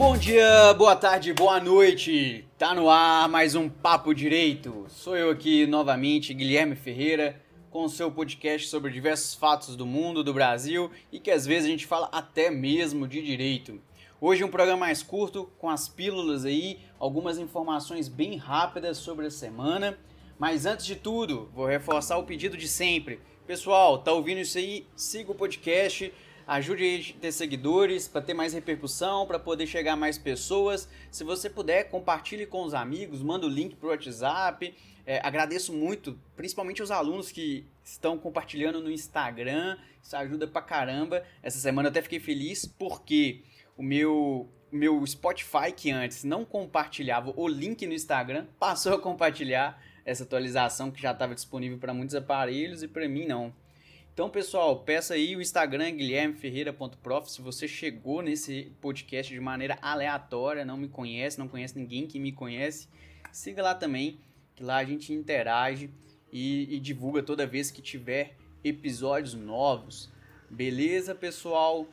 Bom dia, boa tarde, boa noite. Tá no ar mais um Papo Direito. Sou eu aqui novamente, Guilherme Ferreira, com o seu podcast sobre diversos fatos do mundo, do Brasil e que às vezes a gente fala até mesmo de direito. Hoje um programa mais curto, com as pílulas aí, algumas informações bem rápidas sobre a semana. Mas antes de tudo, vou reforçar o pedido de sempre. Pessoal, tá ouvindo isso aí? Siga o podcast, ajude a ter seguidores para ter mais repercussão, para poder chegar a mais pessoas. Se você puder, compartilhe com os amigos, manda o link pro WhatsApp. É, agradeço muito, principalmente os alunos que estão compartilhando no Instagram. Isso ajuda pra caramba. Essa semana eu até fiquei feliz porque o meu meu Spotify que antes não compartilhava o link no Instagram passou a compartilhar essa atualização que já estava disponível para muitos aparelhos e para mim não. Então, pessoal, peça aí o Instagram guilhermeferreira.prof. Se você chegou nesse podcast de maneira aleatória, não me conhece, não conhece ninguém que me conhece, siga lá também, que lá a gente interage e, e divulga toda vez que tiver episódios novos. Beleza, pessoal?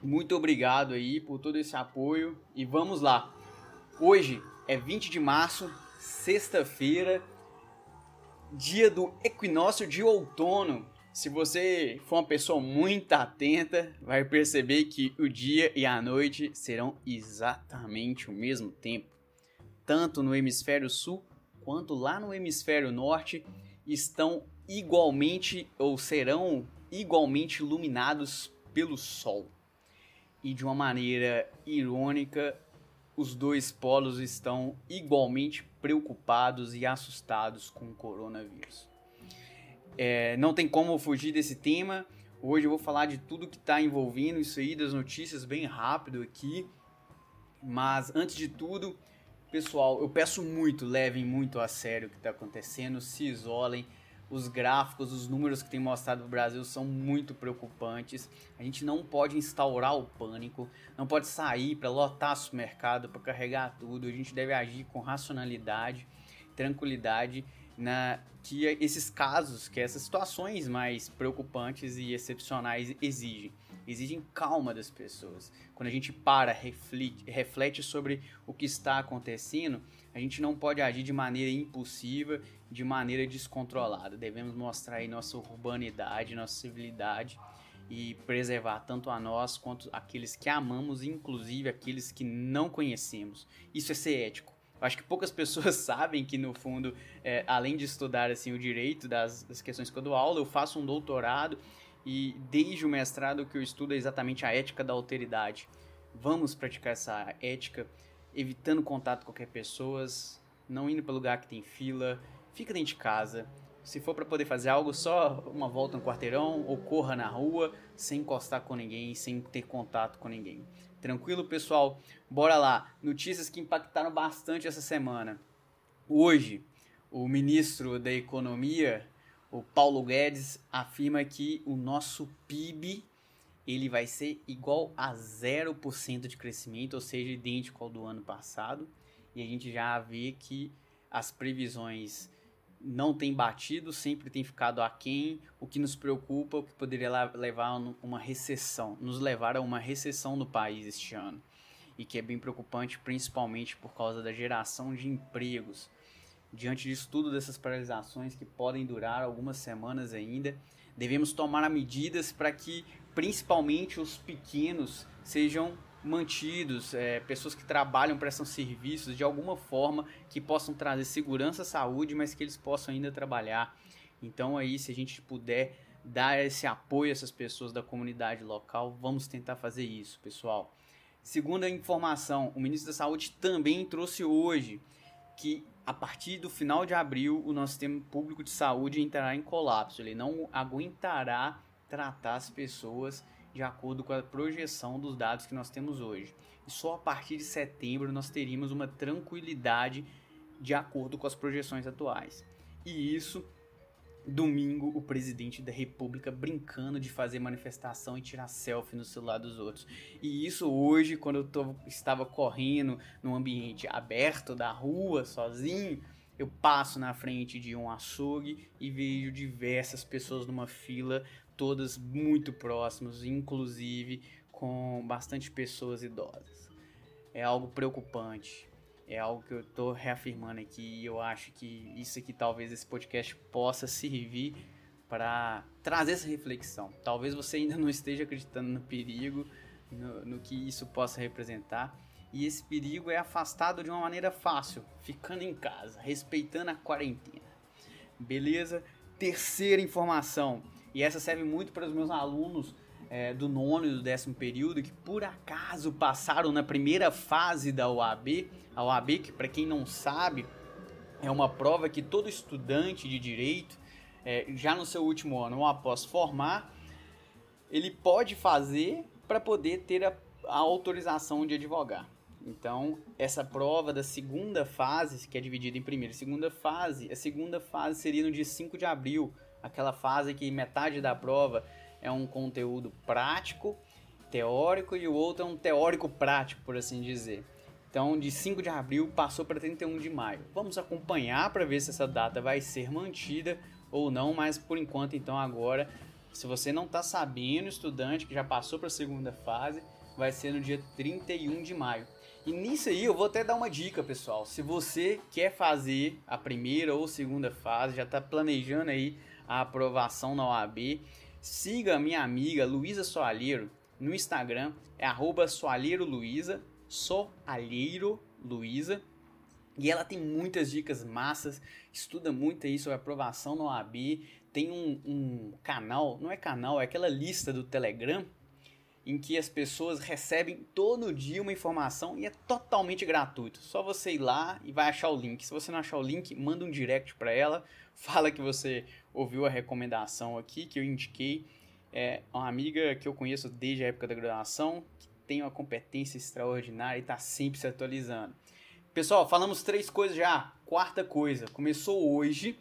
Muito obrigado aí por todo esse apoio e vamos lá. Hoje é 20 de março, sexta-feira, dia do equinócio de outono. Se você for uma pessoa muito atenta, vai perceber que o dia e a noite serão exatamente o mesmo tempo. Tanto no hemisfério sul quanto lá no hemisfério norte estão igualmente ou serão igualmente iluminados pelo sol. E de uma maneira irônica, os dois polos estão igualmente preocupados e assustados com o coronavírus. É, não tem como fugir desse tema. Hoje eu vou falar de tudo que está envolvendo isso aí, das notícias bem rápido aqui. Mas antes de tudo, pessoal, eu peço muito, levem muito a sério o que está acontecendo, se isolem. Os gráficos, os números que tem mostrado no Brasil são muito preocupantes. A gente não pode instaurar o pânico, não pode sair para lotar o mercado, para carregar tudo. A gente deve agir com racionalidade, tranquilidade na que esses casos, que essas situações mais preocupantes e excepcionais exigem. Exigem calma das pessoas. Quando a gente para, reflete, reflete sobre o que está acontecendo, a gente não pode agir de maneira impulsiva, de maneira descontrolada. Devemos mostrar aí nossa urbanidade, nossa civilidade e preservar tanto a nós quanto aqueles que amamos, inclusive aqueles que não conhecemos. Isso é ser ético acho que poucas pessoas sabem que, no fundo, é, além de estudar assim, o direito das, das questões que eu dou aula, eu faço um doutorado e desde o mestrado que eu estudo é exatamente a ética da alteridade. Vamos praticar essa ética, evitando contato com qualquer pessoa, não indo para lugar que tem fila, fica dentro de casa. Se for para poder fazer algo, só uma volta no quarteirão ou corra na rua, sem encostar com ninguém, sem ter contato com ninguém. Tranquilo, pessoal? Bora lá. Notícias que impactaram bastante essa semana. Hoje, o ministro da Economia, o Paulo Guedes, afirma que o nosso PIB ele vai ser igual a 0% de crescimento, ou seja, idêntico ao do ano passado. E a gente já vê que as previsões não tem batido, sempre tem ficado aquém, o que nos preocupa, o que poderia levar a uma recessão, nos levar a uma recessão no país este ano. E que é bem preocupante, principalmente por causa da geração de empregos. Diante disso tudo, dessas paralisações que podem durar algumas semanas ainda, devemos tomar medidas para que, principalmente, os pequenos sejam mantidos, é, pessoas que trabalham, prestam serviços de alguma forma que possam trazer segurança saúde, mas que eles possam ainda trabalhar. Então aí, se a gente puder dar esse apoio a essas pessoas da comunidade local, vamos tentar fazer isso, pessoal. Segunda informação, o ministro da Saúde também trouxe hoje que a partir do final de abril o nosso sistema público de saúde entrará em colapso. Ele não aguentará tratar as pessoas de acordo com a projeção dos dados que nós temos hoje. E só a partir de setembro nós teríamos uma tranquilidade de acordo com as projeções atuais. E isso, domingo, o presidente da República brincando de fazer manifestação e tirar selfie no celular dos outros. E isso hoje, quando eu tô, estava correndo num ambiente aberto da rua, sozinho, eu passo na frente de um açougue e vejo diversas pessoas numa fila todas muito próximas, inclusive com bastante pessoas idosas. é algo preocupante. É algo que eu estou reafirmando aqui e eu acho que isso aqui talvez esse podcast possa servir para trazer essa reflexão. Talvez você ainda não esteja acreditando no perigo, no, no que isso possa representar. E esse perigo é afastado de uma maneira fácil, ficando em casa, respeitando a quarentena. Beleza? Terceira informação, e essa serve muito para os meus alunos é, do nono e do décimo período que por acaso passaram na primeira fase da OAB. A OAB, que para quem não sabe, é uma prova que todo estudante de direito, é, já no seu último ano ou após formar, ele pode fazer para poder ter a, a autorização de advogar. Então, essa prova da segunda fase, que é dividida em primeira e segunda fase, a segunda fase seria no dia 5 de abril, aquela fase que metade da prova é um conteúdo prático, teórico, e o outro é um teórico prático, por assim dizer. Então, de 5 de abril passou para 31 de maio. Vamos acompanhar para ver se essa data vai ser mantida ou não, mas por enquanto, então, agora, se você não está sabendo, estudante que já passou para a segunda fase, vai ser no dia 31 de maio. E nisso aí eu vou até dar uma dica, pessoal. Se você quer fazer a primeira ou segunda fase, já está planejando aí a aprovação na OAB, siga a minha amiga Luísa Soalheiro no Instagram, é arroba Soalheiro Luísa, Soalheiro Luísa. E ela tem muitas dicas massas, estuda muito aí sobre aprovação na OAB, tem um, um canal, não é canal, é aquela lista do Telegram, em que as pessoas recebem todo dia uma informação e é totalmente gratuito. Só você ir lá e vai achar o link. Se você não achar o link, manda um direct para ela, fala que você ouviu a recomendação aqui que eu indiquei. É uma amiga que eu conheço desde a época da graduação, que tem uma competência extraordinária e está sempre se atualizando. Pessoal, falamos três coisas já. Quarta coisa, começou hoje.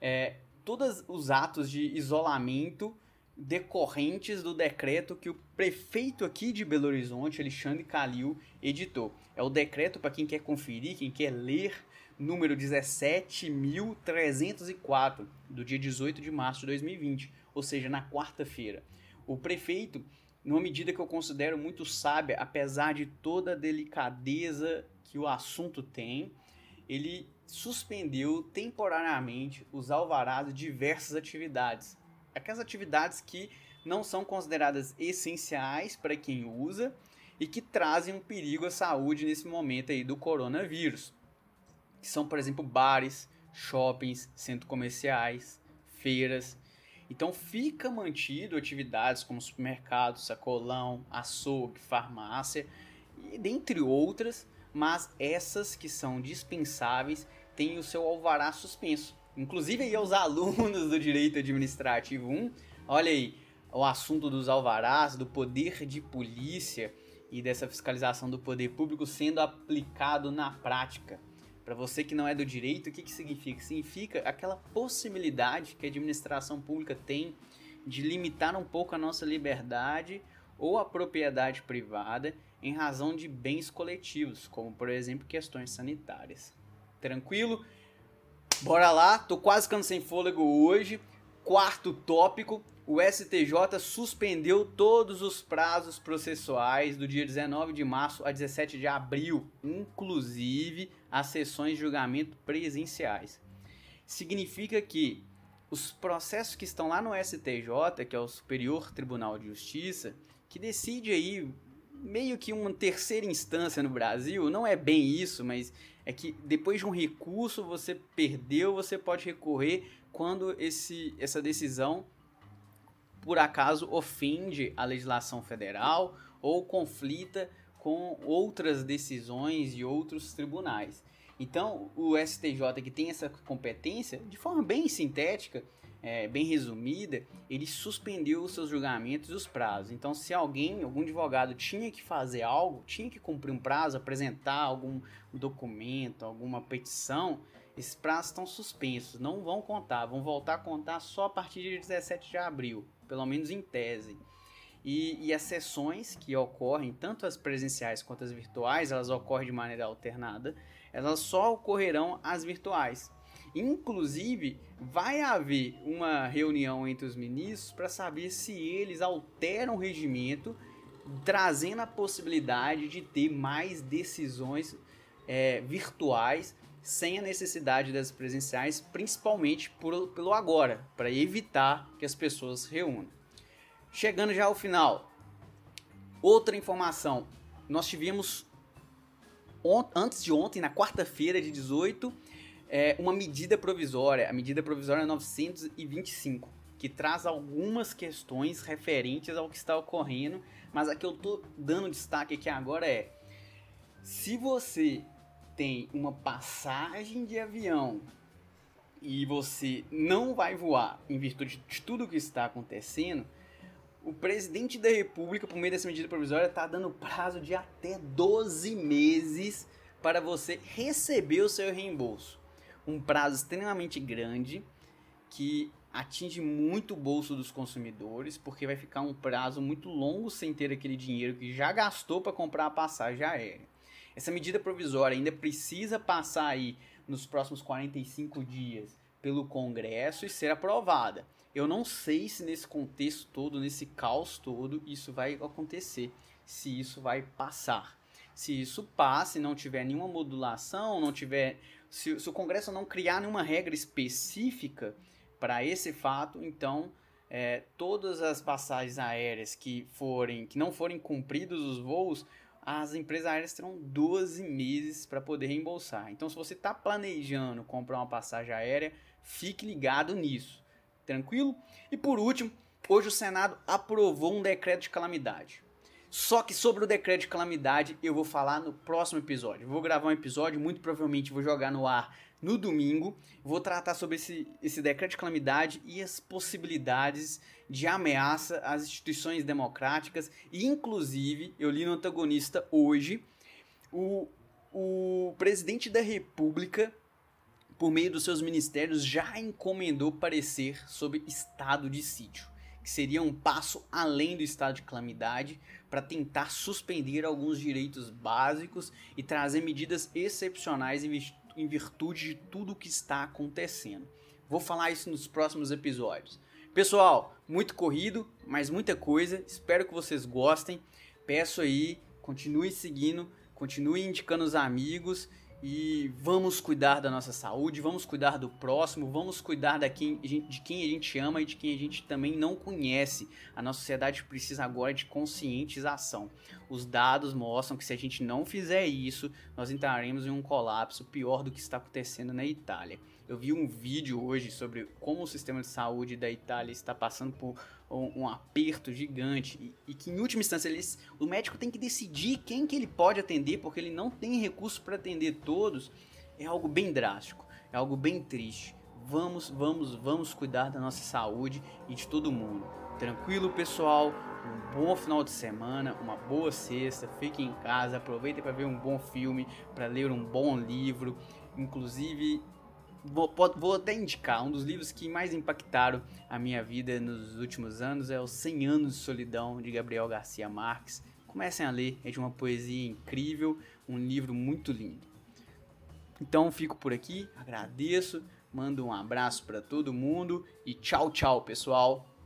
É, todos os atos de isolamento decorrentes do decreto que o prefeito aqui de Belo Horizonte, Alexandre Calil, editou. É o decreto para quem quer conferir, quem quer ler, número 17.304, do dia 18 de março de 2020, ou seja, na quarta-feira. O prefeito, numa medida que eu considero muito sábia, apesar de toda a delicadeza que o assunto tem, ele suspendeu temporariamente os alvarás de diversas atividades aquelas atividades que não são consideradas essenciais para quem usa e que trazem um perigo à saúde nesse momento aí do coronavírus. Que são, por exemplo, bares, shoppings, centros comerciais, feiras. Então fica mantido atividades como supermercado, sacolão, açougue, farmácia e dentre outras, mas essas que são dispensáveis têm o seu alvará suspenso inclusive aí aos alunos do Direito Administrativo 1, olha aí, o assunto dos alvarás, do poder de polícia e dessa fiscalização do poder público sendo aplicado na prática. Para você que não é do direito, o que, que significa? Significa aquela possibilidade que a administração pública tem de limitar um pouco a nossa liberdade ou a propriedade privada em razão de bens coletivos, como por exemplo questões sanitárias. Tranquilo? Bora lá, tô quase ficando sem fôlego hoje. Quarto tópico: o STJ suspendeu todos os prazos processuais do dia 19 de março a 17 de abril, inclusive as sessões de julgamento presenciais. Significa que os processos que estão lá no STJ, que é o Superior Tribunal de Justiça, que decide aí meio que uma terceira instância no Brasil, não é bem isso, mas é que depois de um recurso você perdeu, você pode recorrer quando esse, essa decisão por acaso ofende a legislação federal ou conflita com outras decisões de outros tribunais. Então, o STJ que tem essa competência, de forma bem sintética, é, bem resumida, ele suspendeu os seus julgamentos e os prazos. Então, se alguém, algum advogado tinha que fazer algo, tinha que cumprir um prazo, apresentar algum documento, alguma petição, esses prazos estão suspensos, não vão contar, vão voltar a contar só a partir de 17 de abril, pelo menos em tese. E, e as sessões que ocorrem, tanto as presenciais quanto as virtuais, elas ocorrem de maneira alternada, elas só ocorrerão as virtuais. Inclusive, vai haver uma reunião entre os ministros para saber se eles alteram o regimento trazendo a possibilidade de ter mais decisões é, virtuais sem a necessidade das presenciais, principalmente por, pelo agora, para evitar que as pessoas se reúnam. Chegando já ao final, outra informação: nós tivemos antes de ontem, na quarta-feira de 18, é, uma medida provisória, a medida provisória 925, que traz algumas questões referentes ao que está ocorrendo, mas a que eu estou dando destaque aqui agora é: se você tem uma passagem de avião e você não vai voar em virtude de tudo o que está acontecendo, o presidente da República, por meio dessa medida provisória, está dando prazo de até 12 meses para você receber o seu reembolso. Um prazo extremamente grande que atinge muito o bolso dos consumidores, porque vai ficar um prazo muito longo sem ter aquele dinheiro que já gastou para comprar a passagem aérea. Essa medida provisória ainda precisa passar aí nos próximos 45 dias pelo Congresso e ser aprovada. Eu não sei se nesse contexto todo, nesse caos todo, isso vai acontecer, se isso vai passar. Se isso passa e não tiver nenhuma modulação, não tiver, se, se o Congresso não criar nenhuma regra específica para esse fato, então é, todas as passagens aéreas que forem, que não forem cumpridos os voos, as empresas aéreas terão 12 meses para poder reembolsar. Então, se você está planejando comprar uma passagem aérea, fique ligado nisso. Tranquilo? E por último, hoje o Senado aprovou um decreto de calamidade. Só que sobre o decreto de calamidade eu vou falar no próximo episódio. vou gravar um episódio, muito provavelmente vou jogar no ar no domingo. Vou tratar sobre esse, esse decreto de calamidade e as possibilidades de ameaça às instituições democráticas. E, inclusive, eu li no antagonista hoje, o, o presidente da República por meio dos seus ministérios, já encomendou parecer sobre estado de sítio, que seria um passo além do estado de calamidade para tentar suspender alguns direitos básicos e trazer medidas excepcionais em virtude de tudo o que está acontecendo. Vou falar isso nos próximos episódios. Pessoal, muito corrido, mas muita coisa. Espero que vocês gostem. Peço aí, continue seguindo, continue indicando os amigos e vamos cuidar da nossa saúde, vamos cuidar do próximo, vamos cuidar da quem, de quem a gente ama e de quem a gente também não conhece. A nossa sociedade precisa agora de conscientização. Os dados mostram que se a gente não fizer isso, nós entraremos em um colapso pior do que está acontecendo na Itália. Eu vi um vídeo hoje sobre como o sistema de saúde da Itália está passando por um, um aperto gigante e, e, que em última instância eles, o médico tem que decidir quem que ele pode atender porque ele não tem recurso para atender todos. É algo bem drástico, é algo bem triste. Vamos, vamos, vamos cuidar da nossa saúde e de todo mundo. Tranquilo, pessoal? Um bom final de semana, uma boa sexta. Fiquem em casa, aproveitem para ver um bom filme, para ler um bom livro. Inclusive, Vou, vou, até indicar, um dos livros que mais impactaram a minha vida nos últimos anos é Os 100 Anos de Solidão, de Gabriel Garcia Marques. Comecem a ler, é de uma poesia incrível, um livro muito lindo. Então fico por aqui, agradeço, mando um abraço para todo mundo e tchau, tchau, pessoal.